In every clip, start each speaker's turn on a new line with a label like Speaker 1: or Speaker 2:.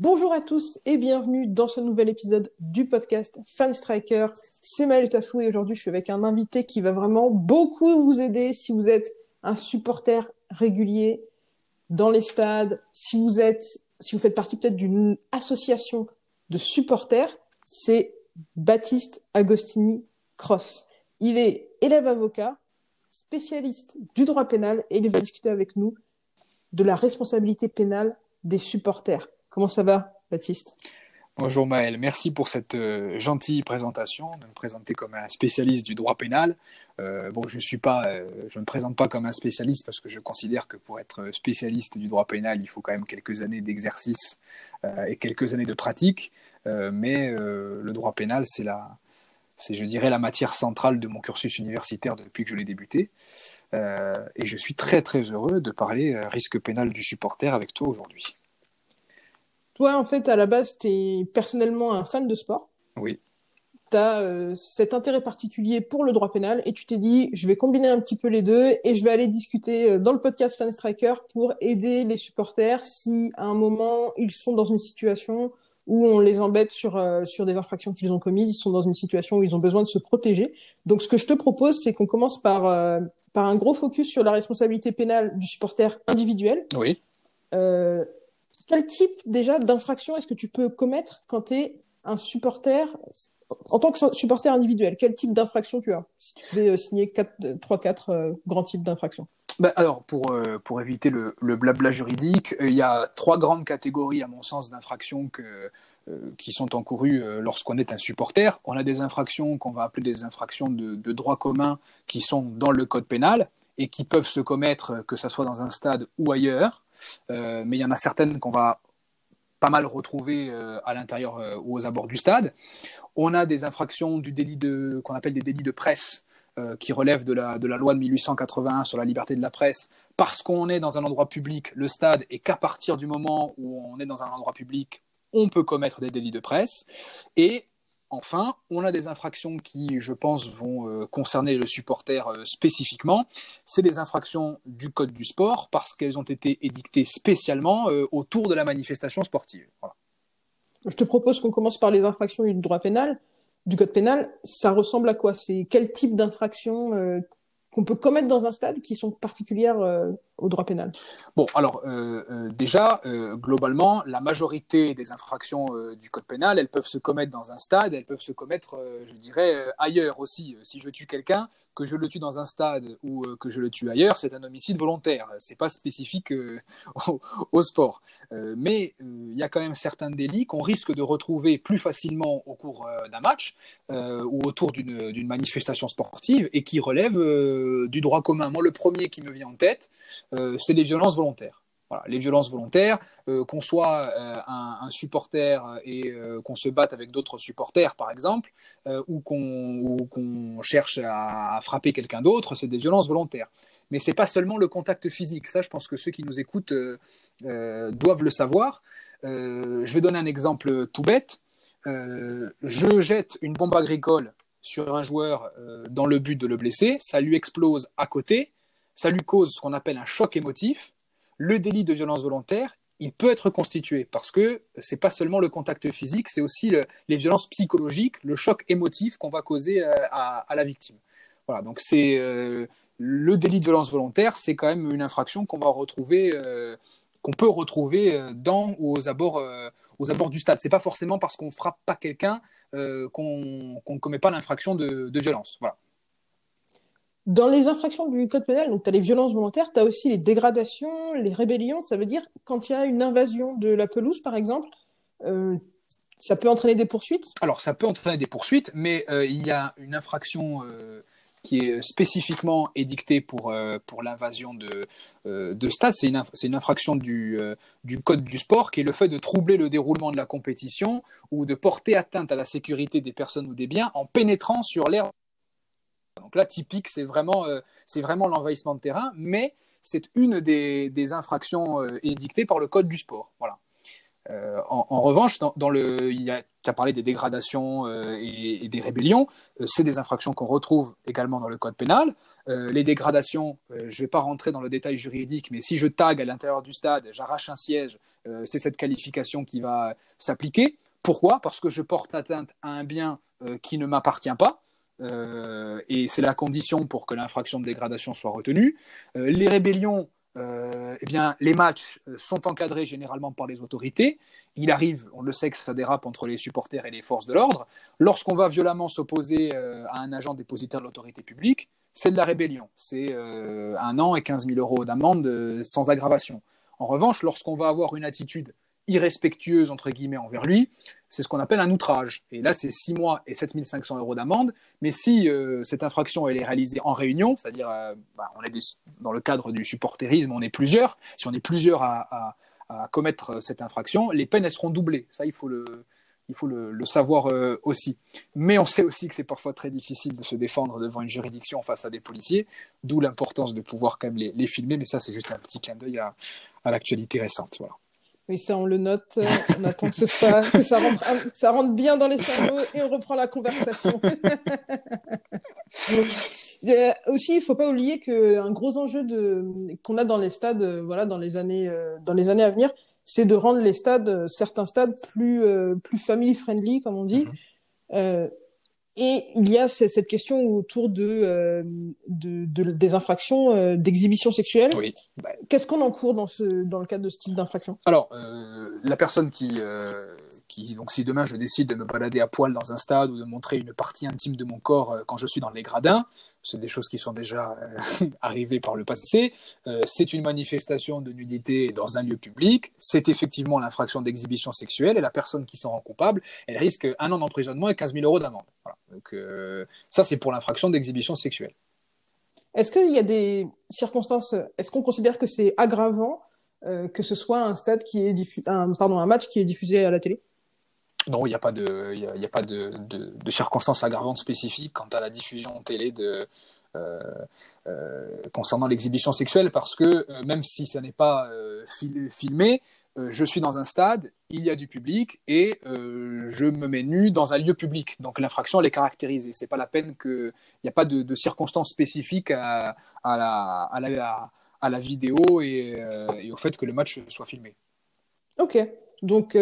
Speaker 1: Bonjour à tous et bienvenue dans ce nouvel épisode du podcast Fan Striker. C'est Maël Tafou et aujourd'hui je suis avec un invité qui va vraiment beaucoup vous aider si vous êtes un supporter régulier dans les stades, si vous êtes, si vous faites partie peut-être d'une association de supporters, c'est Baptiste Agostini Cross. Il est élève avocat, spécialiste du droit pénal et il va discuter avec nous de la responsabilité pénale des supporters. Comment ça va, Baptiste?
Speaker 2: Bonjour Maël, merci pour cette euh, gentille présentation, de me présenter comme un spécialiste du droit pénal. Euh, bon, je suis euh, ne me présente pas comme un spécialiste parce que je considère que pour être spécialiste du droit pénal, il faut quand même quelques années d'exercice et quelques années de pratique. mais le droit pénal, c'est la, c'est, je dirais, la matière centrale de mon cursus universitaire depuis que je l'ai débuté. et je suis très très heureux de parler risque pénal du supporter avec toi aujourd'hui.
Speaker 1: Toi, en fait, à la base, tu es personnellement un fan de sport.
Speaker 2: Oui.
Speaker 1: Tu as euh, cet intérêt particulier pour le droit pénal et tu t'es dit, je vais combiner un petit peu les deux et je vais aller discuter euh, dans le podcast Fan Striker pour aider les supporters si à un moment ils sont dans une situation où on les embête sur, euh, sur des infractions qu'ils ont commises, ils sont dans une situation où ils ont besoin de se protéger. Donc ce que je te propose, c'est qu'on commence par, par un gros focus sur la responsabilité pénale du supporter individuel.
Speaker 2: Oui.
Speaker 1: Euh, quel type déjà d'infraction est-ce que tu peux commettre quand tu es un supporter en tant que supporter individuel? Quel type d'infraction tu as Si tu devais euh, signer 3-4 euh, grands types d'infractions?
Speaker 2: Ben alors, pour, euh, pour éviter le, blabla juridique, il y a trois grandes catégories, à mon sens, d'infractions qui sont encourues lorsqu'on est un supporter. On a des infractions qu'on va appeler des infractions de, de droit commun qui sont dans le code pénal et qui peuvent se commettre, que ce soit dans un stade ou ailleurs. Euh, mais il y en a certaines qu'on va pas mal retrouver euh, à l'intérieur euh, ou aux abords du stade. On a des infractions du délit de qu'on appelle des délits de presse qui relèvent de la, de la loi de 1881 sur la liberté de la presse, parce qu'on est dans un endroit public, le stade, et qu'à partir du moment où on est dans un endroit public, on peut commettre des délits de presse. Et Enfin, on a des infractions qui, je pense, vont euh, concerner le supporter euh, spécifiquement. C'est des infractions du Code du sport parce qu'elles ont été édictées spécialement euh, autour de la manifestation sportive.
Speaker 1: Je te propose qu'on commence par les infractions du droit pénal, du Code pénal. Ça ressemble à quoi? C'est quel type d'infraction qu'on peut commettre dans un stade qui sont particulières au droit pénal
Speaker 2: Bon, alors euh, euh, déjà, euh, globalement, la majorité des infractions du code pénal, elles peuvent se commettre dans un stade, elles peuvent se commettre, je dirais, ailleurs aussi. Si je tue quelqu'un, que je le tue dans un stade ou que je le tue ailleurs, c'est un homicide volontaire. C'est pas spécifique au, au, sport. mais il y a quand même certains délits qu'on risque de retrouver plus facilement au cours d'un match ou autour d'une manifestation sportive et qui relèvent du droit commun. Moi, le premier qui me vient en tête, euh, c'est les violences volontaires. Les violences volontaires, euh, qu'on soit euh, un, supporter et qu'on se batte avec d'autres supporters, par exemple, ou qu'on cherche à, frapper quelqu'un d'autre, c'est des violences volontaires. Mais ce n'est pas seulement le contact physique. Ça, je pense que ceux qui nous écoutent doivent le savoir. je vais donner un exemple tout bête. je jette une bombe agricole sur un joueur dans le but de le blesser, ça lui explose à côté, ça lui cause ce qu'on appelle un choc émotif. Le délit de violence volontaire, il peut être constitué parce que c'est pas seulement le contact physique, c'est aussi les violences psychologiques, le choc émotif qu'on va causer euh, à, la victime. Voilà, donc c'est euh, le délit de violence volontaire, c'est quand même une infraction qu'on va retrouver, euh, qu'on peut retrouver dans ou aux abords, aux abords du stade. C'est pas forcément parce qu'on frappe pas quelqu'un qu'on ne commet pas l'infraction de, de violence. Voilà.
Speaker 1: Dans les infractions du code pénal, donc tu as les violences volontaires, tu as aussi les dégradations, les rébellions. Ça veut dire quand il y a une invasion de la pelouse, par exemple, euh, ça peut entraîner des poursuites?
Speaker 2: Alors, ça peut entraîner des poursuites, mais euh, il y a une infraction euh, qui est spécifiquement édictée pour, pour l'invasion de, de stade. C'est une, une, infraction du, du code du sport qui est le fait de troubler le déroulement de la compétition ou de porter atteinte à la sécurité des personnes ou des biens en pénétrant sur l'air Donc là, typique, c'est vraiment, c'est vraiment l'envahissement de terrain, mais c'est une des, des infractions édictées par le code du sport. Voilà. Euh, en, revanche, dans, le, tu as parlé des dégradations euh, et, des rébellions, euh, c'est des infractions qu'on retrouve également dans le code pénal. les dégradations, je ne vais pas rentrer dans le détail juridique, mais si je tag à l'intérieur du stade, j'arrache un siège, c'est cette qualification qui va s'appliquer. Pourquoi? Parce que je porte atteinte à un bien qui ne m'appartient pas. Et c'est la condition pour que l'infraction de dégradation soit retenue. les rébellions, euh, eh bien, les matchs euh, sont encadrés généralement par les autorités. Il arrive, on le sait, que ça dérape entre les supporters et les forces de l'ordre. Lorsqu'on va violemment s'opposer euh, à un agent dépositaire de l'autorité publique, c'est de la rébellion. C'est un an et 15 000 euros d'amende sans aggravation. En revanche, lorsqu'on va avoir une attitude irrespectueuse entre guillemets envers lui, c'est ce qu'on appelle un outrage. Et là, c'est 6 mois et 7500 euros d'amende. Mais si euh, cette infraction elle est réalisée en réunion, c'est-à-dire euh, bah, on est dans le cadre du supporterisme, on est plusieurs. Si on est plusieurs à, commettre cette infraction, les peines seront doublées. Ça, il faut le, savoir euh, aussi. Mais on sait aussi que c'est parfois très difficile de se défendre devant une juridiction face à des policiers, d'où l'importance de pouvoir quand même les, filmer. Mais ça, c'est juste un petit clin d'œil à, à l'actualité récente. Voilà.
Speaker 1: Oui, ça, on le note. On attend que, ce soit, que ça, rentre, ça rentre bien dans les cerveaux et on reprend la conversation. aussi, il faut pas oublier qu'un gros enjeu qu'on a dans les stades, voilà, dans les années, euh, dans les années à venir, c'est de rendre les stades, certains stades plus, euh, plus family friendly, comme on dit. Euh, et il y a cette question autour de, euh, de, de, des infractions euh, d'exhibition sexuelle.
Speaker 2: Oui.
Speaker 1: Qu'est-ce qu'on encourt dans, ce, dans le cadre de ce type d'infraction?
Speaker 2: Alors, euh, la personne qui, euh, donc si demain je décide de me balader à poil dans un stade ou de montrer une partie intime de mon corps euh, quand je suis dans les gradins, c'est des choses qui sont déjà euh, arrivées par le passé, euh, c'est une manifestation de nudité dans un lieu public, c'est effectivement l'infraction d'exhibition sexuelle et la personne qui s'en rend coupable, elle risque un an d'emprisonnement et 15 000 euros d'amende. Donc ça c'est pour l'infraction d'exhibition sexuelle.
Speaker 1: Est-ce qu'il y a des circonstances, est-ce qu'on considère que c'est aggravant que ce soit un stade qui est un, pardon, un match qui est diffusé à la télé?
Speaker 2: Non, il n'y a pas de, y a, pas de, circonstances aggravantes spécifiques quant à la diffusion télé euh, euh, concernant l'exhibition sexuelle, parce que euh, même si ça n'est pas filmé, je suis dans un stade, il y a du public et je me mets nu dans un lieu public. Donc l'infraction elle est caractérisée. C'est pas la peine que, il n'y a pas de, circonstances spécifiques à, la, vidéo et, et au fait que le match soit filmé.
Speaker 1: Ok. Donc,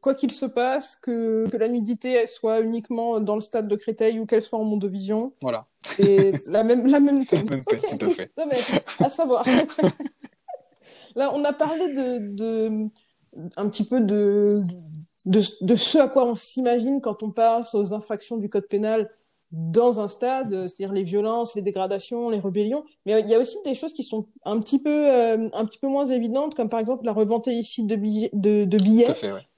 Speaker 1: quoi qu'il se passe, que, que la nudité elle soit uniquement dans le stade de Créteil ou qu'elle soit en Mondovision.
Speaker 2: Voilà.
Speaker 1: C'est la même, la même
Speaker 2: peine. La même peine, tout à fait.
Speaker 1: à savoir. Là, on a parlé de, de un petit peu de, de, de ce à quoi on s'imagine quand on passe aux infractions du code pénal dans un stade, c'est-à-dire les violences, les dégradations, les rébellions. Mais il y a aussi des choses qui sont un petit peu, euh, un petit peu moins évidentes, comme par exemple la revente illicite de billets. De, de billets.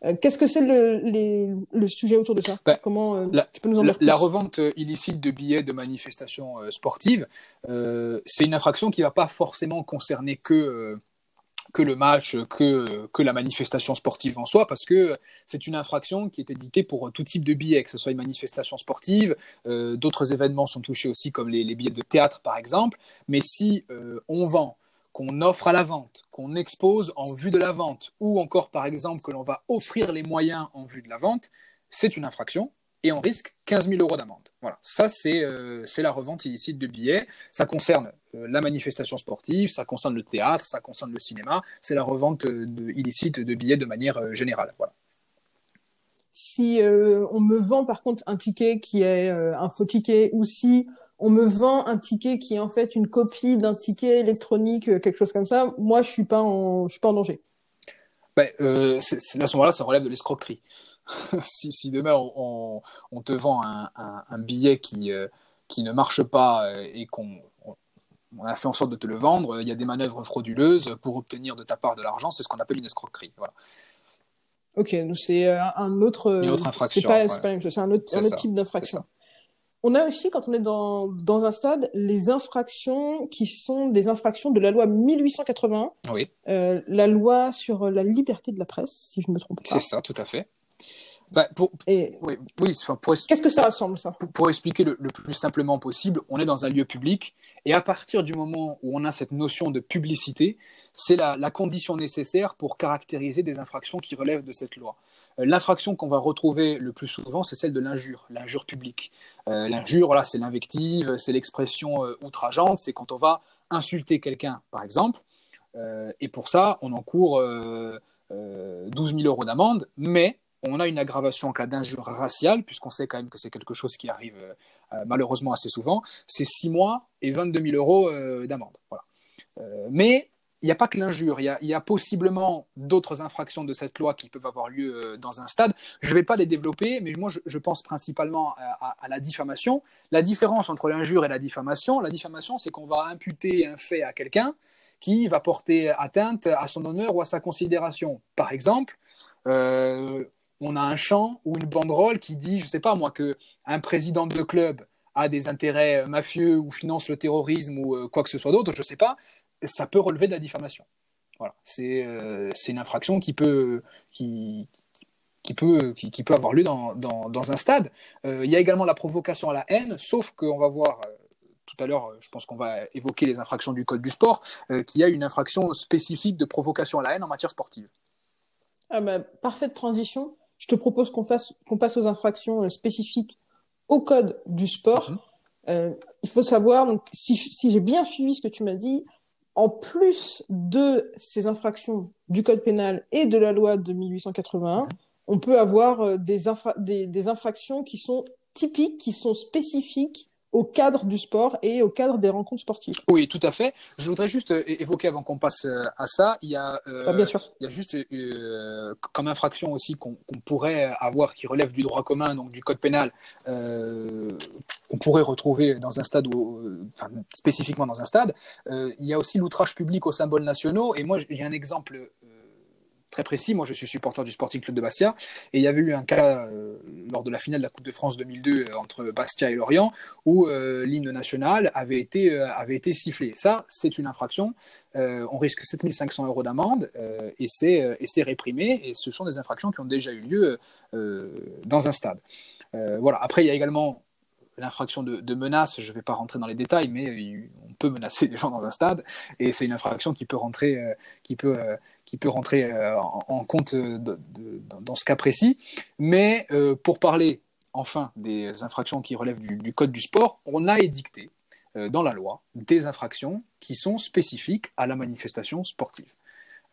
Speaker 1: Euh, Qu'est-ce que c'est le, les, le sujet autour de ça?
Speaker 2: Bah, Comment euh, la, tu peux nous en dire la, la, revente illicite de billets de manifestations sportives, c'est une infraction qui va pas forcément concerner que que le match, que, que la manifestation sportive en soi, parce que c'est une infraction qui est éditée pour tout type de billets, que ce soit une manifestation sportive, euh, d'autres événements sont touchés aussi, comme les, billets de théâtre par exemple, mais si euh, on vend, qu'on offre à la vente, qu'on expose en vue de la vente, ou encore par exemple que l'on va offrir les moyens en vue de la vente, c'est une infraction, et on risque 15 000 euros d'amende. Voilà, ça euh, c'est la revente illicite de billets. Ça concerne euh, la manifestation sportive, ça concerne le théâtre, ça concerne le cinéma. C'est la revente euh, de, illicite de billets de manière générale. Voilà.
Speaker 1: Si on me vend par contre un ticket qui est un faux ticket, ou si on me vend un ticket qui est en fait une copie d'un ticket électronique, quelque chose comme ça, moi je suis pas en, je suis pas en danger.
Speaker 2: Ben, à ce moment-là, ça relève de l'escroquerie. si, demain on, te vend un, billet qui, euh, qui ne marche pas euh, et qu'on on a fait en sorte de te le vendre, il y a des manœuvres frauduleuses pour obtenir de ta part de l'argent, c'est ce qu'on appelle une escroquerie. Voilà.
Speaker 1: Ok, donc c'est euh, un autre.
Speaker 2: Une autre infraction.
Speaker 1: C'est pas, pas, la même chose, c'est un autre, un autre type d'infraction. On a aussi, quand on est dans, dans un stade, les infractions qui sont des infractions de la loi 1881.
Speaker 2: Oui.
Speaker 1: la loi sur la liberté de la presse, si je ne me trompe pas.
Speaker 2: C'est ça, tout à fait. Bah, pour,
Speaker 1: Et
Speaker 2: oui, oui, pour,
Speaker 1: qu'est-ce que ça rassemble, ça?
Speaker 2: pour, pour expliquer le, le plus simplement possible, on est dans un lieu public et à partir du moment où on a cette notion de publicité, c'est la, la condition nécessaire pour caractériser des infractions qui relèvent de cette loi. Euh, L'infraction qu'on va retrouver le plus souvent, c'est celle de l'injure, l'injure publique. Euh, l'injure, voilà, c'est l'invective, c'est l'expression euh, outrageante, c'est quand on va insulter quelqu'un, par exemple, euh, et pour ça, on encourt euh, euh, 12 000 euros d'amende, mais on a une aggravation en cas d'injure raciale, puisqu'on sait quand même que c'est quelque chose qui arrive euh, euh, malheureusement assez souvent, c'est 6 mois et 22 000 euros euh, d'amende. Voilà. Mais il n'y a pas que l'injure, il y y a possiblement d'autres infractions de cette loi qui peuvent avoir lieu dans un stade. Je ne vais pas les développer, mais moi je, pense principalement à, la diffamation. La différence entre l'injure et la diffamation, la diffamation, c'est qu'on va imputer un fait à quelqu'un qui va porter atteinte à son honneur ou à sa considération. Par exemple, on a un chant ou une banderole qui dit, je ne sais pas moi, que un président de club a des intérêts mafieux ou finance le terrorisme ou euh, quoi que ce soit d'autre, je ne sais pas, ça peut relever de la diffamation. Voilà, c'est euh, une infraction qui peut, qui, qui peut, qui, qui peut avoir lieu dans, dans, un stade. Euh, il y a également la provocation à la haine, sauf qu'on va voir euh, tout à l'heure, je pense qu'on va évoquer les infractions du code du sport, y a une infraction spécifique de provocation à la haine en matière sportive.
Speaker 1: Ah bah, parfaite transition. Je te propose qu'on fasse, qu'on passe aux infractions euh, spécifiques au code du sport.
Speaker 2: Mhm.
Speaker 1: Euh, il faut savoir, donc, si, si j'ai bien suivi ce que tu m'as dit, en plus de ces infractions du code pénal et de la loi de 1881, on peut avoir euh, des, infra- des, des infractions qui sont typiques, qui sont spécifiques au cadre du sport et au cadre des rencontres sportives.
Speaker 2: Oui, tout à fait. Je voudrais juste euh, évoquer avant qu'on passe euh, à ça, il y a, euh,
Speaker 1: Ah, bien sûr.
Speaker 2: il y a juste euh, comme infraction aussi qu'on pourrait avoir qui relève du droit commun, donc du code pénal, euh, qu'on pourrait retrouver dans un stade, euh, enfin, spécifiquement dans un stade. Il y a aussi l'outrage public aux symboles nationaux. Et moi, j'ai un exemple très précis. Moi, je suis supporter du Sporting Club de Bastia. Et il y avait eu un cas euh, lors de la finale de la Coupe de France 2002 euh, entre Bastia et Lorient où euh, l'hymne national avait été, avait été sifflé. Ça, c'est une infraction. On risque 7500 euros d'amende et c'est réprimé. Et ce sont des infractions qui ont déjà eu lieu dans un stade. Voilà. Après, il y a également l'infraction de, de menace. Je ne vais pas rentrer dans les détails, mais on peut menacer des gens dans un stade et c'est une infraction qui peut rentrer, qui peut, qui peut rentrer euh, en, compte de- dans, ce cas précis. Mais euh, pour parler enfin des infractions qui relèvent du, code du sport, on a édicté euh, dans la loi des infractions qui sont spécifiques à la manifestation sportive.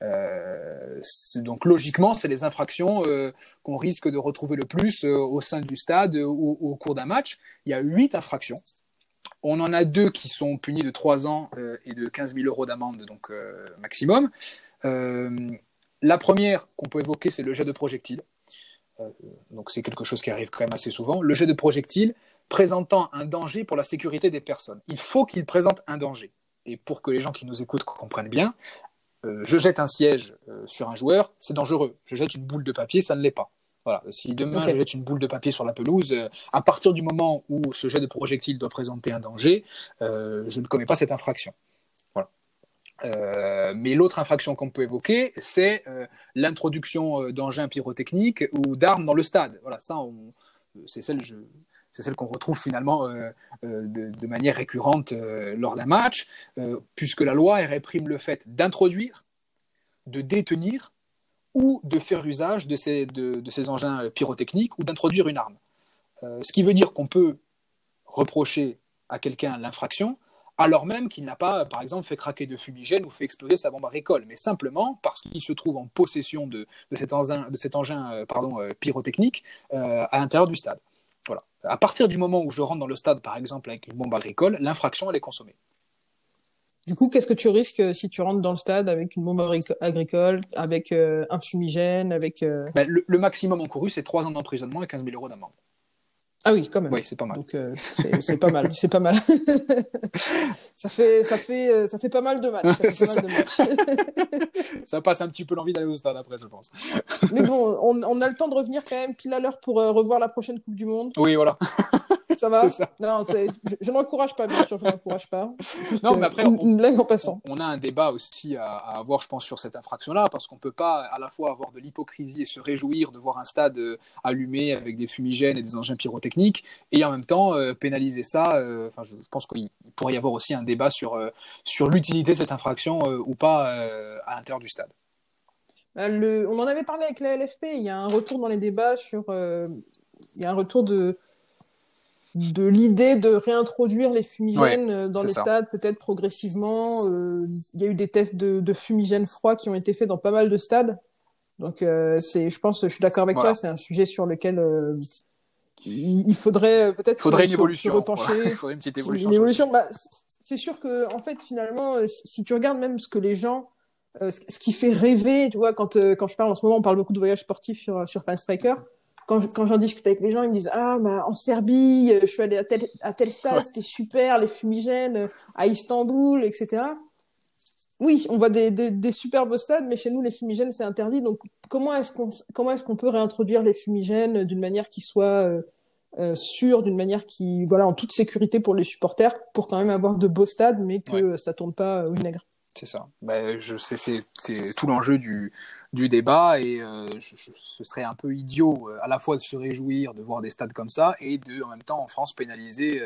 Speaker 2: Euh, donc logiquement, c'est les infractions euh, qu'on risque de retrouver le plus euh, au sein du stade euh, ou au cours d'un match. Il y a huit infractions. On en a deux qui sont punis de 3 ans euh, et de 15 000 euros d'amende, donc euh, maximum. Euh, la première qu'on peut évoquer, c'est le jet de projectile. Euh, donc c'est quelque chose qui arrive quand même assez souvent. Le jet de projectile présentant un danger pour la sécurité des personnes. Il faut qu'il présente un danger. Et pour que les gens qui nous écoutent comprennent bien, euh, je jette un siège euh, sur un joueur, c'est dangereux. Je jette une boule de papier, ça ne l'est pas. Voilà. Si demain je jette une boule de papier sur la pelouse, euh, à partir du moment où ce jet de projectile doit présenter un danger, je ne commets pas cette infraction. Euh, mais l'autre infraction qu'on peut évoquer, c'est euh, l'introduction euh, d'engins pyrotechniques ou d'armes dans le stade. Voilà, ça, c'est celle, qu'on retrouve finalement de, manière récurrente lors d'un match, puisque la loi réprime le fait d'introduire, de détenir ou de faire usage de ces, engins pyrotechniques ou d'introduire une arme. Ce qui veut dire qu'on peut reprocher à quelqu'un l'infraction alors même qu'il n'a pas, par exemple, fait craquer de fumigène ou fait exploser sa bombe à récolte, mais simplement parce qu'il se trouve en possession de, de cet engin, de cet engin euh, pardon, euh, pyrotechnique euh, à l'intérieur du stade. Voilà. À partir du moment où je rentre dans le stade, par exemple, avec une bombe agricole, l'infraction, elle est consommée.
Speaker 1: Du coup, qu'est-ce que tu risques si tu rentres dans le stade avec une bombe agrico- agricole, avec un fumigène, avec...
Speaker 2: Ben, le, le maximum encouru, c'est 3 ans d'emprisonnement et 15 000 euros d'amende.
Speaker 1: Ah oui, quand même.
Speaker 2: Oui, c'est pas mal.
Speaker 1: Donc euh, c'est pas mal, c'est pas mal. ça fait ça fait euh, ça fait pas mal de matchs. Ça.
Speaker 2: Ça passe un petit peu l'envie d'aller au stade après, je pense.
Speaker 1: Mais bon, on, on a le temps de revenir quand même pile à l'heure pour euh, revoir la prochaine Coupe du Monde.
Speaker 2: Oui, voilà.
Speaker 1: Ça va Non, je, n'encourage pas, bien sûr, je n'encourage pas. non, mais après, on,
Speaker 2: en passant. On, a un débat aussi à, avoir, je pense, sur cette infraction-là, parce qu'on ne peut pas à la fois avoir de l'hypocrisie et se réjouir de voir un stade euh, allumé avec des fumigènes et des engins pyrotechniques, et en même temps euh, pénaliser ça. Euh, enfin, je pense qu'il pourrait y avoir aussi un débat sur, sur l'utilité de cette infraction ou pas à l'intérieur du stade.
Speaker 1: Le, on en avait parlé avec la LFP, il y a un retour dans les débats sur... il y a un retour de de l'idée de réintroduire les fumigènes euh, dans les stades, peut-être progressivement. Euh, il y a eu des tests de, de, fumigènes froids qui ont été faits dans pas mal de stades. Donc, euh, c'est, je pense, je suis d'accord avec toi, c'est un sujet sur lequel il, faudrait peut-être
Speaker 2: faudrait une évolution, il faudrait une petite évolution.
Speaker 1: Une évolution, bah, c'est sûr que, en fait, finalement, si tu regardes même ce que les gens ce qui fait rêver, tu vois, quand, quand je parle en ce moment, on parle beaucoup de voyages sportifs sur, sur Fan Striker quand, quand j'en discute avec les gens, ils me disent ah bah en Serbie, euh, je suis allé à tel, à tel stade, c'était super, les fumigènes euh, à Istanbul, etc. Oui, on voit des, des, des superbes stades, mais chez nous les fumigènes c'est interdit. Donc comment est-ce qu'on comment est-ce qu'on peut réintroduire les fumigènes d'une manière qui soit euh, euh sûre, d'une manière qui voilà en toute sécurité pour les supporters, pour quand même avoir de beaux stades, mais que ça tourne pas au vinaigre?
Speaker 2: C'est ça. Ben, je sais, c'est, c'est tout l'enjeu du, du débat et euh, ce serait un peu idiot euh, à la fois de se réjouir de voir des stades comme ça et de, en même temps, en France, pénaliser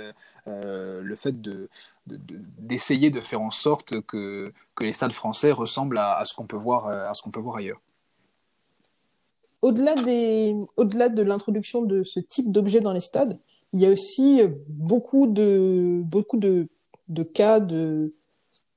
Speaker 2: euh, le fait de, d'essayer de, faire en sorte que, que les stades français ressemblent à, à ce qu'on peut voir, à ce qu'on peut voir ailleurs.
Speaker 1: Au-delà, des, au-delà de l'introduction de ce type d'objet dans les stades, il y a aussi beaucoup de, beaucoup de, de cas de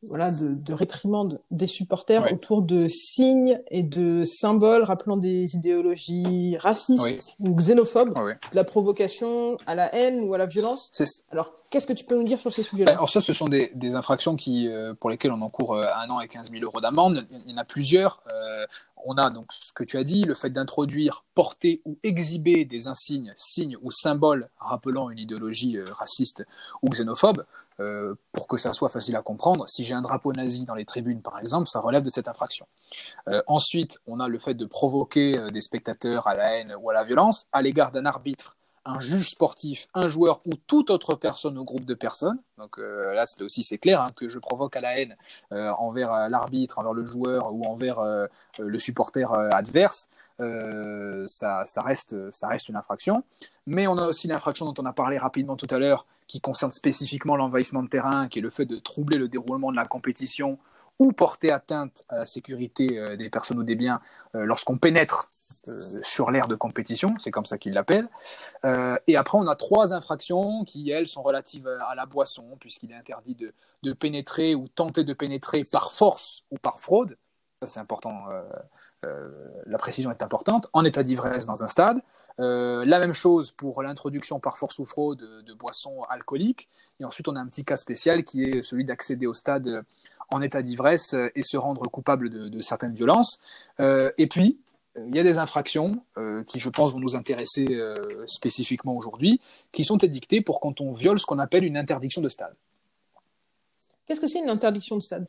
Speaker 1: voilà, de, de réprimande des supporters autour de signes et de symboles rappelant des idéologies racistes ou xénophobes, de la provocation à la haine ou à la violence. Alors, qu'est-ce que tu peux nous dire sur ces sujets-là?
Speaker 2: Alors ça, ce sont des, des infractions qui, euh, pour lesquelles on encourt euh, un an et 15 000 euros d'amende. Il y en a plusieurs. Euh, on a donc ce que tu as dit, le fait d'introduire, porter ou exhiber des insignes, signes ou symboles rappelant une idéologie raciste ou xénophobe. Euh, pour que ça soit facile à comprendre, si j'ai un drapeau nazi dans les tribunes, par exemple, ça relève de cette infraction. Euh, ensuite, on a le fait de provoquer euh, des spectateurs à la haine ou à la violence à l'égard d'un arbitre, un juge sportif, un joueur ou toute autre personne ou groupe de personnes. Donc là, c'est aussi c'est clair hein, que je provoque à la haine envers l'arbitre, envers le joueur ou envers le supporter adverse. Ça, ça, reste, ça reste une infraction. Mais on a aussi l'infraction dont on a parlé rapidement tout à l'heure, qui concerne spécifiquement l'envahissement de terrain, qui est le fait de troubler le déroulement de la compétition ou porter atteinte à la sécurité euh, des personnes ou des biens euh, lorsqu'on pénètre euh, sur l'aire de compétition, c'est comme ça qu'ils l'appellent. et après, on a trois infractions qui, elles, sont relatives à la boisson, puisqu'il est interdit de, pénétrer ou tenter de pénétrer par force ou par fraude. Ça, c'est important. La précision est importante. En état d'ivresse dans un stade, euh, la même chose pour l'introduction par force ou fraude de, boissons alcooliques. Et ensuite, on a un petit cas spécial qui est celui d'accéder au stade en état d'ivresse et se rendre coupable de, certaines violences. Euh, et puis, il y a des infractions euh, qui, je pense, vont nous intéresser spécifiquement aujourd'hui, qui sont édictées pour quand on viole ce qu'on appelle une interdiction de stade.
Speaker 1: Qu'est-ce que c'est une interdiction de stade?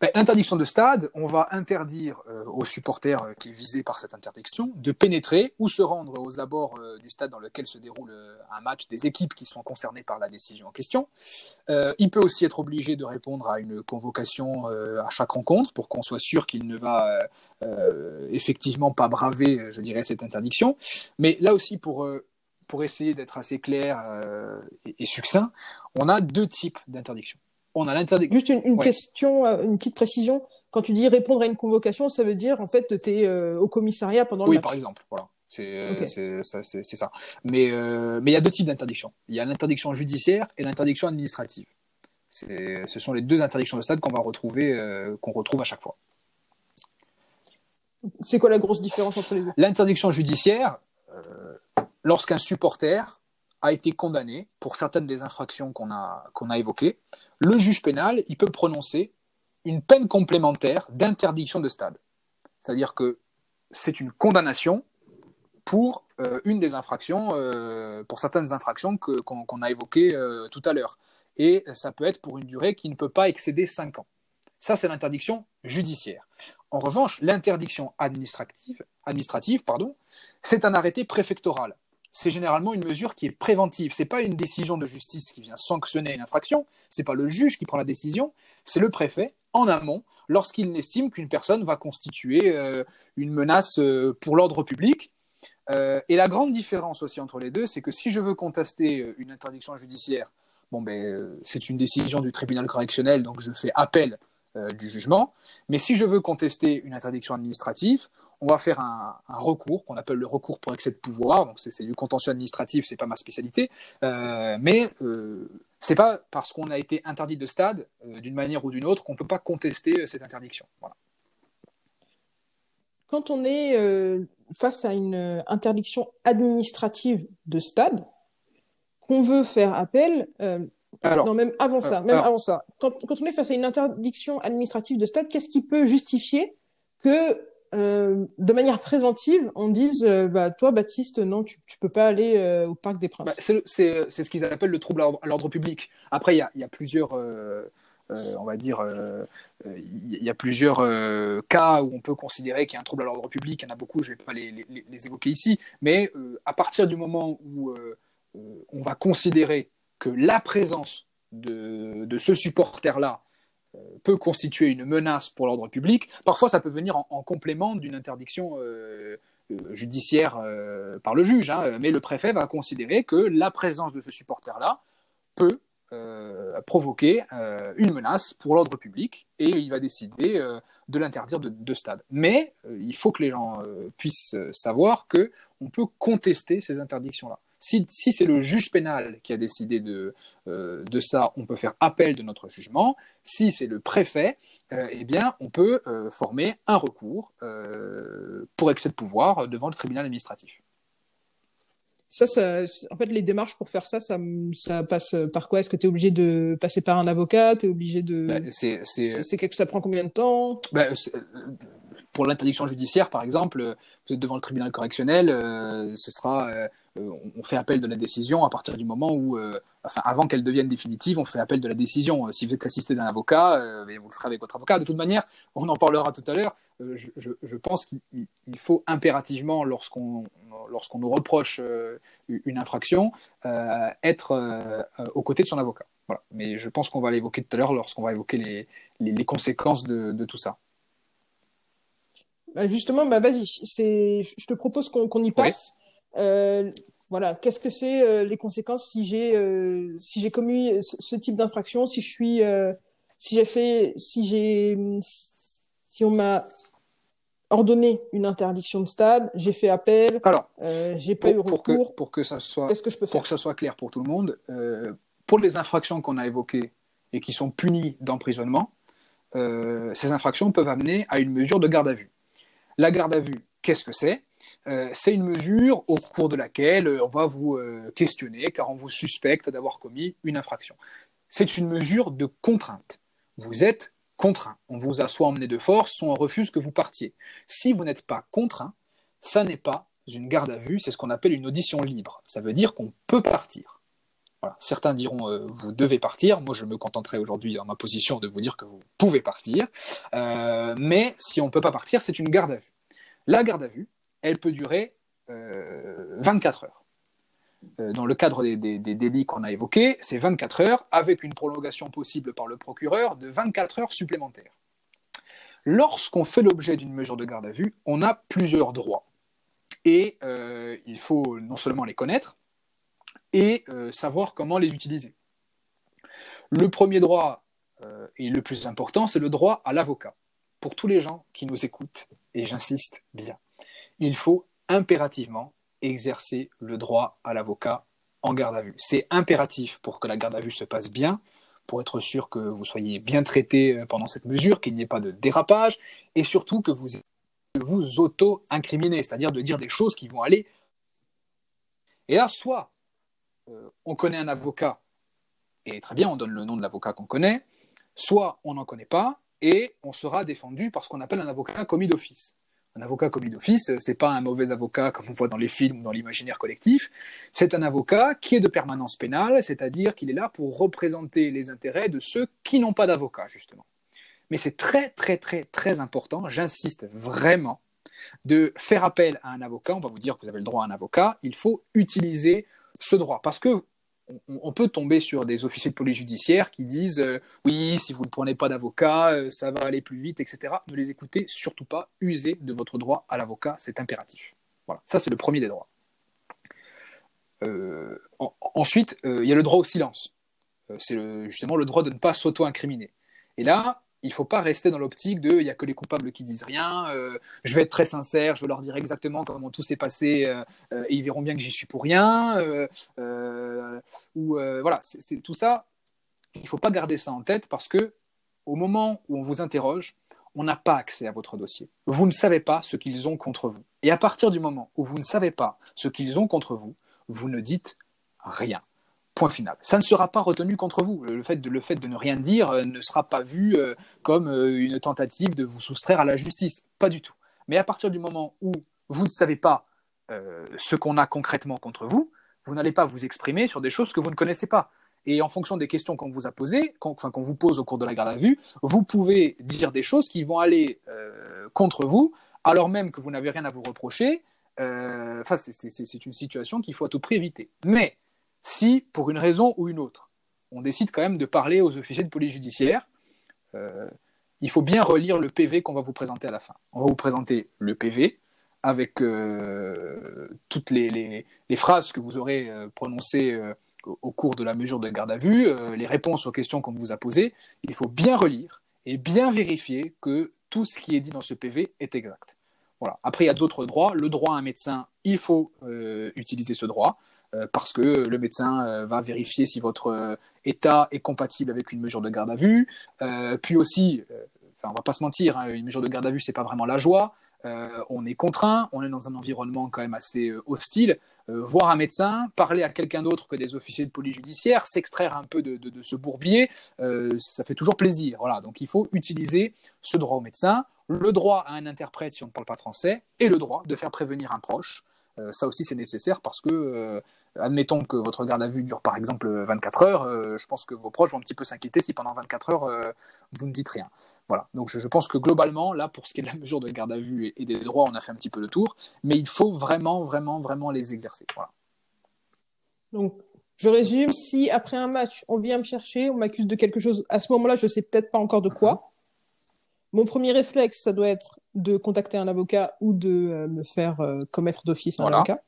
Speaker 2: Ben, interdiction de stade, on va interdire euh, aux supporters euh, qui est visés par cette interdiction de pénétrer ou se rendre aux abords euh, du stade dans lequel se déroule un match des équipes qui sont concernées par la décision en question. il peut aussi être obligé de répondre à une convocation à chaque rencontre pour qu'on soit sûr qu'il ne va effectivement pas braver, je dirais, cette interdiction. Mais là aussi, pour pour essayer d'être assez clair et, et succinct, on a deux types d'interdictions
Speaker 1: on a l'interdiction. Juste une, question, euh, une petite précision. Quand tu dis répondre à une convocation, ça veut dire en fait tu es euh, au commissariat pendant le
Speaker 2: oui,
Speaker 1: match.
Speaker 2: Par exemple. Voilà. C'est ça, Mais euh, mais il y a deux types d'interdictions. Il y a l'interdiction judiciaire et l'interdiction administrative. Ce sont les deux interdictions de stade qu'on va retrouver, qu'on retrouve à chaque fois.
Speaker 1: C'est quoi la grosse différence entre les deux?
Speaker 2: L'interdiction judiciaire, lorsqu'un supporter a été condamné pour certaines des infractions qu'on a, qu'on a évoquées, le juge pénal, il peut prononcer une peine complémentaire d'interdiction de stade. C'est-à-dire que c'est une condamnation pour euh, une des infractions, euh, pour certaines infractions qu'on, a évoquées euh, tout à l'heure. Et ça peut être pour une durée qui ne peut pas excéder 5 ans. Ça, c'est l'interdiction judiciaire. En revanche, l'interdiction administrative, administrative c'est un arrêté préfectoral. C'est généralement une mesure qui est préventive. C'est pas une décision de justice qui vient sanctionner une infraction. C'est pas le juge qui prend la décision. C'est le préfet en amont lorsqu'il estime qu'une personne va constituer euh, une menace euh, pour l'ordre public. Euh, et la grande différence aussi entre les deux, c'est que si je veux contester une interdiction judiciaire, bon ben c'est une décision du tribunal correctionnel, donc je fais appel du jugement. Mais si je veux contester une interdiction administrative, on va faire un, recours qu'on appelle le recours pour excès de pouvoir. Donc c'est du contentieux administratif, c'est pas ma spécialité, euh, mais euh, c'est pas parce qu'on a été interdit de stade euh, d'une manière ou d'une autre qu'on peut pas contester cette interdiction.
Speaker 1: Quand on est face à une interdiction administrative de stade, qu'on veut faire appel, alors, non, même avant ça, même avant ça, quand, quand, on est face à une interdiction administrative de stade, qu'est-ce qui peut justifier que euh, de manière préventive, on dise euh, bah, toi, Baptiste, non, tu, tu peux pas aller euh, au Parc des Princes. Bah,
Speaker 2: c'est ce qu'ils appellent le trouble à l'ordre public. Après, il y a, plusieurs, on va dire, il y a plusieurs cas où on peut considérer qu'il y a un trouble à l'ordre public. Il y en a beaucoup, je vais pas les évoquer ici. Mais à partir du moment où on va considérer que la présence de, de ce supporter-là peut constituer une menace pour l'ordre public. Parfois, ça peut venir en, complément d'une interdiction euh, euh, judiciaire euh, par le juge, hein. mais le préfet va considérer que la présence de ce supporter-là peut provoquer une menace pour l'ordre public et il va décider de l'interdire de, stade. Mais il faut que les gens puissent savoir que on peut contester ces interdictions-là. Si, c'est le juge pénal qui a décidé de, euh, de, ça, on peut faire appel de notre jugement. Si c'est le préfet, euh, eh bien, on peut euh, former un recours pour excès de pouvoir devant le tribunal administratif.
Speaker 1: Ça, ça, en fait, les démarches pour faire ça, ça, ça passe par quoi? Est-ce que tu es obligé de passer par un avocat? Tu es obligé de. Bah, c'est, quelque... Ça prend combien de temps?
Speaker 2: Bah, Pour l'interdiction judiciaire, par exemple, vous êtes devant le tribunal correctionnel, ce sera euh, on fait appel de la décision à partir du moment où, euh, enfin, avant qu'elle devienne définitive, on fait appel de la décision. Euh, si vous êtes assisté d'un avocat, vous le ferez avec votre avocat. De toute manière, on en parlera tout à l'heure. Je, pense qu'il faut impérativement, lorsqu'on lorsqu'on nous reproche une infraction, être aux côtés de son avocat. Voilà. Mais je pense qu'on va l'évoquer tout à l'heure lorsqu'on va évoquer les, conséquences de, tout ça.
Speaker 1: Bah, justement, bah vas-y, je te propose qu'on y passe. Euh, voilà, qu'est-ce que c'est euh, les conséquences si j'ai euh, si j'ai commis ce, type d'infraction, si je suis si j'ai fait si j'ai si on m'a ordonné une interdiction de stade, j'ai fait appel,
Speaker 2: alors
Speaker 1: j'ai pas
Speaker 2: pour,
Speaker 1: eu recours.
Speaker 2: Que, pour que ça soit que je peux pour que ça soit clair pour tout le monde, pour les infractions qu'on a évoquées et qui sont punies d'emprisonnement, ces infractions peuvent amener à une mesure de garde à vue. La garde à vue, qu'est-ce que c'est? C'est une mesure au cours de laquelle euh, on va vous euh, questionner car on vous suspecte d'avoir commis une infraction. C'est une mesure de contrainte. Vous êtes contraint. On vous a soit emmené de force, soit on refuse que vous partiez. Si vous n'êtes pas contraint, ça n'est pas une garde à vue, c'est ce qu'on appelle une audition libre. Ça veut dire qu'on peut partir. Certains diront vous devez partir. Moi, je me contenterai aujourd'hui dans ma position de vous dire que vous pouvez partir. mais si on ne peut pas partir, c'est une garde à vue. La garde à vue, elle peut durer 24 euh, heures. Euh, dans le cadre des, délits qu'on a évoqués, c'est 24 heures avec une prolongation possible par le procureur de 24 heures supplémentaires. Lorsqu'on fait l'objet d'une mesure de garde à vue, on a plusieurs droits. Et euh, il faut non seulement les connaître, et savoir comment les utiliser. Le premier droit, et le plus important, c'est le droit à l'avocat. Pour tous les gens qui nous écoutent, et j'insiste bien, il faut impérativement exercer le droit à l'avocat en garde à vue. C'est impératif pour que la garde à vue se passe bien, pour être sûr que vous soyez bien traité euh, pendant cette mesure, qu'il n'y ait pas de dérapage, et surtout que vous vous auto-incriminez, c'est-à-dire de dire des choses qui vont aller. Et là, soit euh, on connaît un avocat, et très bien, on donne le nom de l'avocat qu'on connaît, soit on n'en connaît pas, et on sera défendu par ce qu'on appelle un avocat commis d'office un avocat commis d'office, c'est pas un mauvais avocat comme on voit dans les films ou dans l'imaginaire collectif. C'est un avocat qui est de permanence pénale, c'est-à-dire qu'il est là pour représenter les intérêts de ceux qui n'ont pas d'avocat, justement. Mais c'est très, très, très, très important, j'insiste vraiment, de faire appel à un avocat, on va vous dire que vous avez le droit à un avocat, il faut utiliser ce droit. Parce que on, peut tomber sur des officiers de police judiciaire qui disent euh, oui, si vous ne prenez pas d'avocat, euh, ça va aller plus vite, etc. Ne les écoutez surtout pas. Usez de votre droit à l'avocat, c'est impératif. Voilà, ça c'est le premier des droits. Euh, ensuite, il y a le droit au silence. c'est justement le droit de ne pas s'auto-incriminer. Et là, il faut pas rester dans l'optique de il n'y a que les coupables qui disent rien, euh, je vais être très sincère, je vais leur dire exactement comment tout s'est passé euh, euh, et ils verront bien que j'y suis pour rien. ou voilà, c'est tout ça. Il faut pas garder ça en tête parce que au moment où on vous interroge, on n'a pas accès à votre dossier. Vous ne savez pas ce qu'ils ont contre vous. Et à partir du moment où vous ne savez pas ce qu'ils ont contre vous, vous ne dites rien. Point final. Ça ne sera pas retenu contre vous. Le fait de, ne rien dire euh, ne sera pas vu euh, comme euh, une tentative de vous soustraire à la justice. Pas du tout. Mais à partir du moment où vous ne savez pas ce qu'on a concrètement contre vous, vous n'allez pas vous exprimer sur des choses que vous ne connaissez pas. Et en fonction des questions qu'on vous a posées, qu'on enfin, vous pose au cours de la garde à vue, vous pouvez dire des choses qui vont aller contre vous, alors même que vous n'avez rien à vous reprocher. C'est une situation qu'il faut à tout prix éviter. Mais si, pour une raison ou une autre, on décide quand même de parler aux officiers de police judiciaire, euh, il faut bien relire le PV qu'on va vous présenter à la fin. On va vous présenter le PV avec euh, toutes les, phrases que vous aurez euh, prononcées au cours de la mesure de garde à vue, les réponses aux questions qu'on vous a posées. Il faut bien relire et bien vérifier que tout ce qui est dit dans ce PV est exact. Voilà. Après, il y a d'autres droits. Le droit à un médecin, il faut utiliser ce droit. Euh, parce que le médecin euh, va vérifier si votre euh, état est compatible avec une mesure de garde à vue. puis aussi, enfin, on va pas se mentir, hein, une mesure de garde à vue, c'est pas vraiment la joie. on est contraint, on est dans un environnement quand même assez hostile. voir un médecin, parler à quelqu'un d'autre que des officiers de police judiciaire, s'extraire un peu de, ce bourbier, ça fait toujours plaisir. Voilà, donc il faut utiliser ce droit au médecin, le droit à un interprète si on ne parle pas français, et le droit de faire prévenir un proche. ça aussi, c'est nécessaire parce que admettons que votre garde à vue dure par exemple 24 heures, euh, je pense que vos proches vont un petit peu s'inquiéter si pendant 24 heures euh, vous ne dites rien. Voilà. Donc je, pense que globalement, là, pour ce qui est de la mesure de garde à vue et, des droits, on a fait un petit peu le tour, mais il faut vraiment, vraiment, vraiment les exercer. Voilà.
Speaker 1: Donc je résume, si après un match, on vient me chercher, on m'accuse de quelque chose, à ce moment-là, je ne sais peut-être pas encore de quoi. Uh-huh. Mon premier réflexe, ça doit être de contacter un avocat ou de euh, me faire commettre d'office un avocat.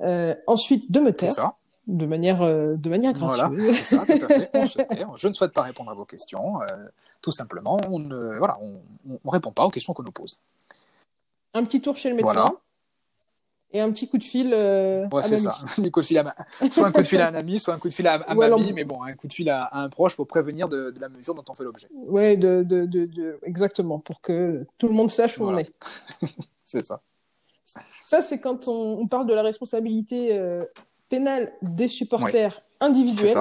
Speaker 1: Euh, ensuite, de me taire. De manière, euh, de manière gracieuse.
Speaker 2: Voilà, c'est ça, tout à fait. On se tait. Je ne souhaite pas répondre à vos questions. Euh, tout simplement, on ne voilà, on, on, répond pas aux questions qu'on nous pose.
Speaker 1: Un petit tour chez le médecin. Et un petit coup de fil euh,
Speaker 2: ouais, c'est ça. Coup de fil à Soit un coup de fil à un ami, soit un coup de fil à, à mamie, mais bon, un coup de fil à, un proche pour prévenir de, de, la mesure dont on fait l'objet.
Speaker 1: Ouais, de, de, de, exactement, pour que tout le monde sache où on est.
Speaker 2: c'est ça.
Speaker 1: Ça, c'est quand on, parle de la responsabilité euh, pénale des supporters individuels.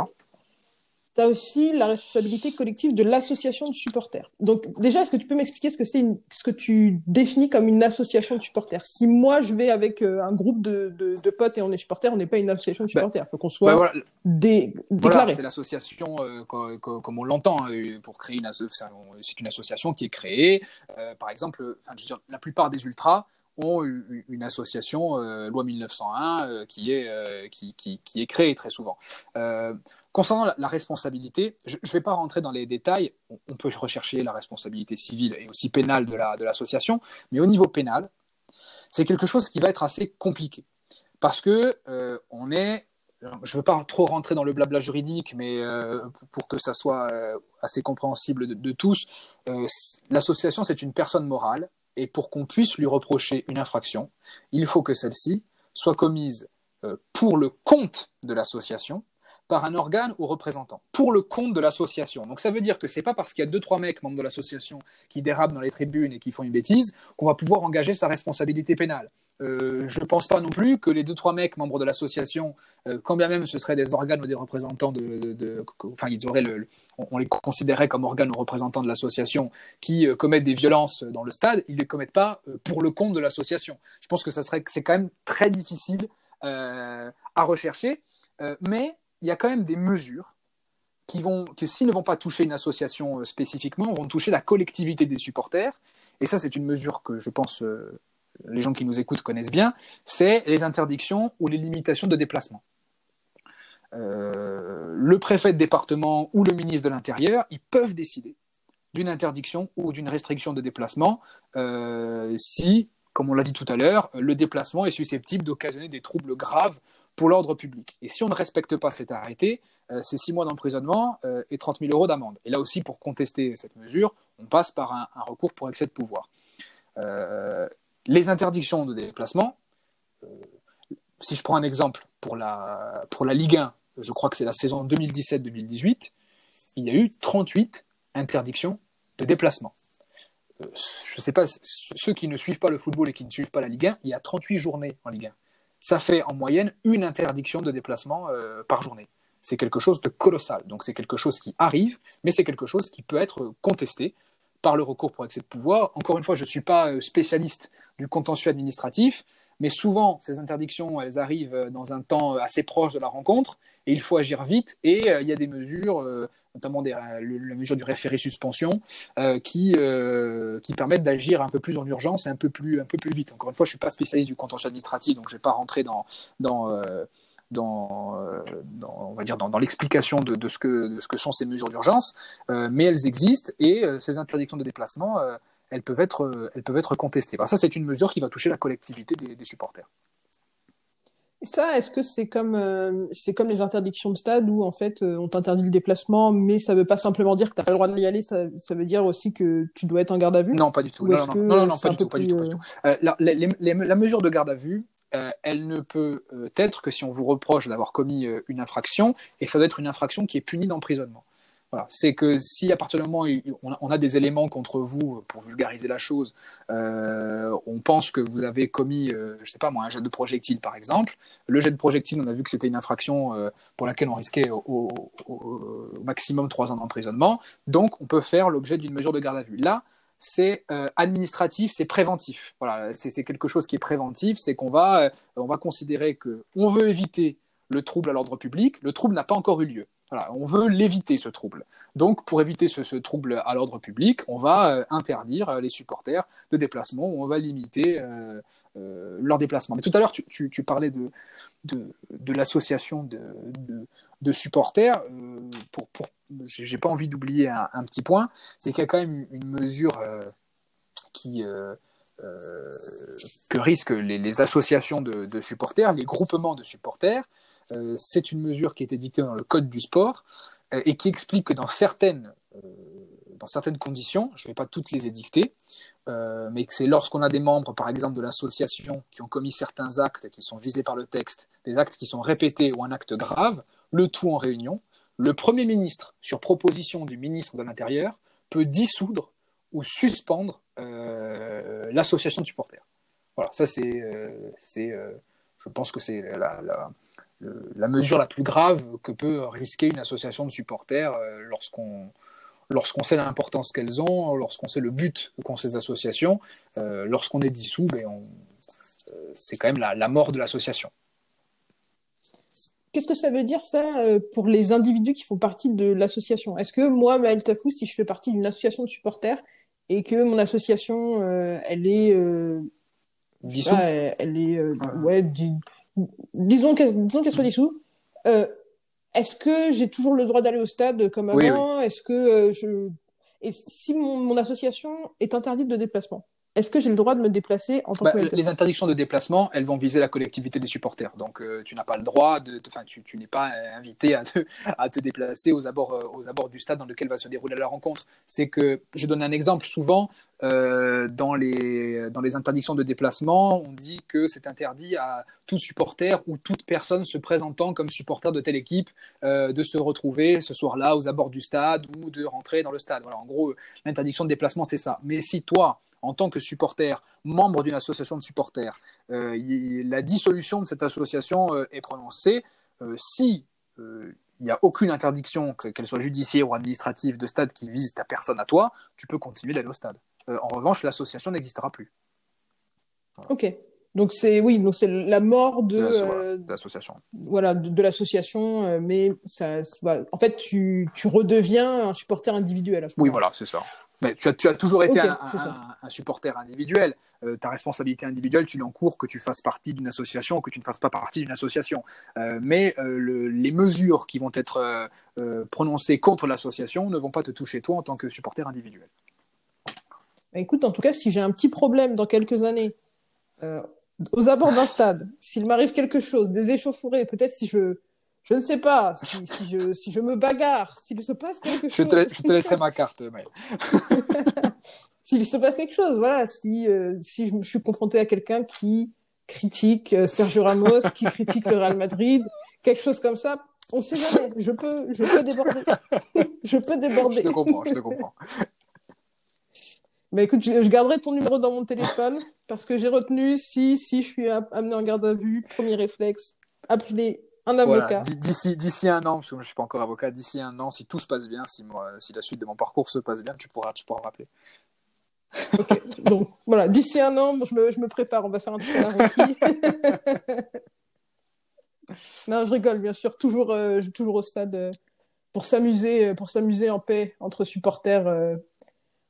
Speaker 1: Tu as aussi la responsabilité collective de l'association de supporters. Donc, déjà, est-ce que tu peux m'expliquer ce que c'est ce que tu définis comme une association de supporters? Si moi, je vais avec euh, un groupe de, de, potes et on est supporters, on n'est pas une association de bah, supporters. Il faut qu'on soit bah, déclaré.
Speaker 2: c'est l'association euh, comme, on l'entend pour créer une association. C'est une association qui est créée. par exemple, je veux dire, la plupart des ultras ont une association, euh, loi 1901, euh, qui, est, euh, qui, qui, est créée très souvent. concernant la, responsabilité, je ne vais pas rentrer dans les détails, on, peut rechercher la responsabilité civile et aussi pénale de l'association, la, de mais au niveau pénal, c'est quelque chose qui va être assez compliqué. Parce que on est je ne veux pas trop rentrer dans le blabla juridique, mais pour que ça soit assez compréhensible de tous, l'association, c'est une personne morale et pour qu'on puisse lui reprocher une infraction, il faut que celle-ci soit commise euh, pour le compte de l'association par un organe ou représentant, pour le compte de l'association. Donc ça veut dire que c'est pas parce qu'il y a deux trois mecs membres de l'association qui dérapent dans les tribunes et qui font une bêtise qu'on va pouvoir engager sa responsabilité pénale. Euh, je ne pense pas non plus que les deux trois mecs membres de l'association, euh, quand bien même ce seraient des organes ou des représentants de, enfin ils auraient le, on, les considérait comme organes ou représentants de l'association qui euh, commettent des violences dans le stade, ils les commettent pas pour le compte de l'association. Je pense que ça serait, c'est quand même très difficile à rechercher, mais il y a quand même des mesures qui vont, qui s'ils ne vont pas toucher une association spécifiquement, vont toucher la collectivité des supporters et ça c'est une mesure que je pense les gens qui nous écoutent connaissent bien, c'est les interdictions ou les limitations de déplacement. le préfet de département ou le ministre de l'Intérieur, ils peuvent décider d'une interdiction ou d'une restriction de déplacement si, comme on l'a dit tout à l'heure, le déplacement est susceptible d'occasionner des troubles graves pour l'ordre public. Et si on ne respecte pas cet arrêté, euh, c'est six mois d'emprisonnement euh, et 30 000 euros d'amende. Et là aussi, pour contester cette mesure, on passe par un, recours pour excès de pouvoir. Euh, les interdictions de déplacement, si je prends un exemple pour la, pour la Ligue 1, je crois que c'est la saison 2017-2018, il y a eu 38 interdictions de déplacement. je ne sais pas, ceux qui ne suivent pas le football et qui ne suivent pas la Ligue 1, il y a 38 journées en Ligue 1 ça fait en moyenne une interdiction de déplacement euh, par journée. C'est quelque chose de colossal. Donc c'est quelque chose qui arrive, mais c'est quelque chose qui peut être contesté par le recours pour excès de pouvoir. Encore une fois, je ne suis pas euh, spécialiste du contentieux administratif, mais souvent ces interdictions, elles arrivent euh, dans un temps assez proche de la rencontre, et il faut agir vite, et il y a des mesures notamment des, la mesure du référé suspension, euh, qui, euh, qui permettent d'agir un peu plus en urgence et un peu plus, un peu plus vite. Encore une fois, je ne suis pas spécialiste du contentieux administratif, donc je ne vais pas rentrer dans, euh, l'explication de, ce que, sont ces mesures d'urgence, mais elles existent et ces interdictions de déplacement, elles, peuvent être, contestées. Ça, c'est une mesure qui va toucher la collectivité des supporters.
Speaker 1: Ça, est-ce que c'est comme euh, c'est comme les interdictions de stade où en fait euh, on t'interdit le déplacement, mais ça veut pas simplement dire que t'as pas le droit d'y aller, ça, ça, veut dire aussi que tu dois être en garde à vue?
Speaker 2: Non, pas du tout. Non non, non, pas, du tout pas du tout, la, la, mesure de garde à vue, euh, elle ne peut être que si on vous reproche d'avoir commis une infraction, et ça doit être une infraction qui est punie d'emprisonnement. C'est que si à partir du moment où on a, des éléments contre vous, pour vulgariser la chose, euh, on pense que vous avez commis, euh, je sais pas moi, un jet de projectile par exemple. Le jet de projectile, on a vu que c'était une infraction euh, pour laquelle on risquait au, maximum trois ans d'emprisonnement. Donc on peut faire l'objet d'une mesure de garde à vue. Là, c'est administratif, c'est préventif. Voilà, c'est quelque chose qui est préventif, c'est qu'on va, on va considérer que on veut éviter le trouble à l'ordre public. Le trouble n'a pas encore eu lieu on veut l'éviter, ce trouble. Donc, pour éviter ce, trouble à l'ordre public, on va euh, interdire euh, les supporters de déplacement, on va limiter euh, leur déplacement. Mais tout à l'heure, tu, parlais de, l'association de, supporters. pour, pour, j'ai pas envie d'oublier un, petit point, c'est qu'il y a quand même une mesure que risquent les, associations de, supporters, les groupements de supporters, c'est une mesure qui a été dictée dans le Code du sport euh, et qui explique que dans certaines, euh, dans certaines conditions, je ne vais pas toutes les édicter, mais que c'est lorsqu'on a des membres, par exemple, de l'association qui ont commis certains actes qui sont visés par le texte, des actes qui sont répétés ou un acte grave, le tout en réunion, le Premier ministre, sur proposition du ministre de l'Intérieur, peut dissoudre ou suspendre l'association de supporters. Voilà, ça c'est, je pense que c'est la mesure la plus grave que peut risquer une association de supporters euh, lorsqu'on lorsqu'on sait l'importance qu'elles ont, lorsqu'on sait le but qu'ont ces associations, euh, lorsqu'on est dissous, ben euh, c'est quand même la, mort de l'association.
Speaker 1: Qu'est-ce que ça veut dire ça pour les individus qui font partie de l'association? Est-ce que moi, Maël Tafou, si je fais partie d'une association de supporters et que mon association, elle est
Speaker 2: dissous,
Speaker 1: elle, est ouais, disons qu'elle soit dissous. Euh, est-ce que j'ai toujours le droit d'aller au stade comme avant? Est-ce que euh, je et si mon, mon, association est interdite de déplacement? Est-ce que j'ai le droit de me déplacer en tant bah, que
Speaker 2: Les interdictions de déplacement, elles vont viser la collectivité des supporters. Donc, euh, tu n'as pas le droit, de, enfin, tu, tu n'es pas invité à te, à te déplacer aux abords, euh, aux abords du stade dans lequel va se dérouler la rencontre. C'est que, je donne un exemple souvent, euh, dans, les, dans les interdictions de déplacement, on dit que c'est interdit à tout supporter ou toute personne se présentant comme supporter de telle équipe de se retrouver ce soir-là aux abords du stade ou de rentrer dans le stade. Voilà, en gros, l'interdiction de déplacement, c'est ça. Mais si toi, en tant que supporter, membre d'une association de supporters, euh, la dissolution de cette association euh, est prononcée. Euh, si il n'y a aucune interdiction, qu'elle soit judiciaire ou administrative, de stade qui vise ta personne à toi, tu peux continuer d'aller au stade. en revanche, l'association n'existera plus.
Speaker 1: Ok. Donc c'est oui, donc c'est la mort de,
Speaker 2: l'association.
Speaker 1: Voilà, de, l'association, mais ça, en fait, tu, tu redeviens un supporter individuel.
Speaker 2: oui, voilà, c'est ça. Mais tu, as, tu as toujours été un, un, supporter individuel. Euh, ta responsabilité individuelle, tu l'encours que tu fasses partie d'une association ou que tu ne fasses pas partie d'une association. Euh, mais euh, les mesures qui vont être prononcées contre l'association ne vont pas te toucher toi en tant que supporter individuel.
Speaker 1: Bah, écoute, en tout cas, si j'ai un petit problème dans quelques années, aux abords d'un stade, s'il m'arrive quelque chose, des échauffourées, peut-être si je je ne sais pas si, je, si je me bagarre, s'il se passe quelque chose.
Speaker 2: Je te, je te laisserai ma carte, Maël.
Speaker 1: s'il se passe quelque chose, voilà, si, euh, si je, suis confronté à quelqu'un qui critique euh, Sergio Ramos, qui critique le Real Madrid, quelque chose comme ça, on sait jamais. Je peux, je peux déborder. je peux déborder.
Speaker 2: Je te comprends, je te comprends.
Speaker 1: Mais écoute, je, garderai ton numéro dans mon téléphone parce que j'ai retenu si, si je suis amené en garde à vue, premier réflexe, appeler un avocat.
Speaker 2: D'ici, d'ici un an, parce que je ne suis pas encore avocat, d'ici un an, si tout se passe bien, si, moi, si la suite de mon parcours se passe bien, tu pourras, tu pourras rappeler.
Speaker 1: ok, donc voilà, d'ici un an, je me, je me prépare, on va faire un petit Non, je rigole, bien sûr, toujours, euh, toujours au stade euh, pour s'amuser, euh, pour s'amuser en paix entre supporters,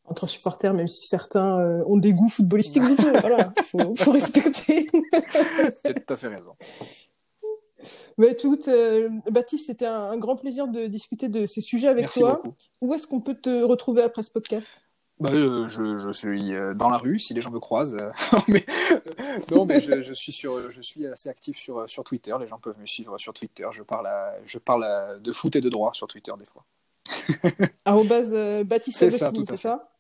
Speaker 1: entre supporters, même si certains ont des goûts footballistiques voilà, faut, faut respecter.
Speaker 2: tu as tout à fait raison.
Speaker 1: Tout, euh, Baptiste, c'était un, grand plaisir de discuter de ces sujets avec toi. Où est-ce qu'on peut te retrouver après ce podcast?
Speaker 2: Bah, euh, je, je, suis euh, dans la rue si les gens me croisent. mais, non, mais je, je, suis sur, je suis assez actif sur, sur Twitter. Les gens peuvent me suivre sur Twitter. Je parle, je parle de foot et de droit sur Twitter des fois.
Speaker 1: Baptiste c'est ça, c'est ça?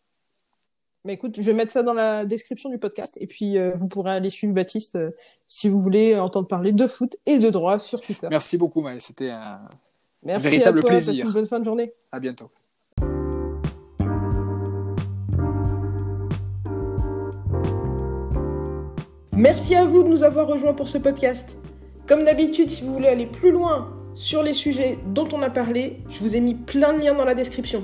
Speaker 1: Mais écoute, je vais mettre ça dans la description du podcast et puis euh, vous pourrez aller suivre Baptiste euh, si vous voulez entendre parler de foot et de droit sur Twitter.
Speaker 2: Merci beaucoup, Maël. C'était un Merci véritable à toi, plaisir.
Speaker 1: Une bonne fin de journée.
Speaker 2: À bientôt.
Speaker 1: Merci à vous de nous avoir rejoints pour ce podcast. Comme d'habitude, si vous voulez aller plus loin sur les sujets dont on a parlé, je vous ai mis plein de liens dans la description.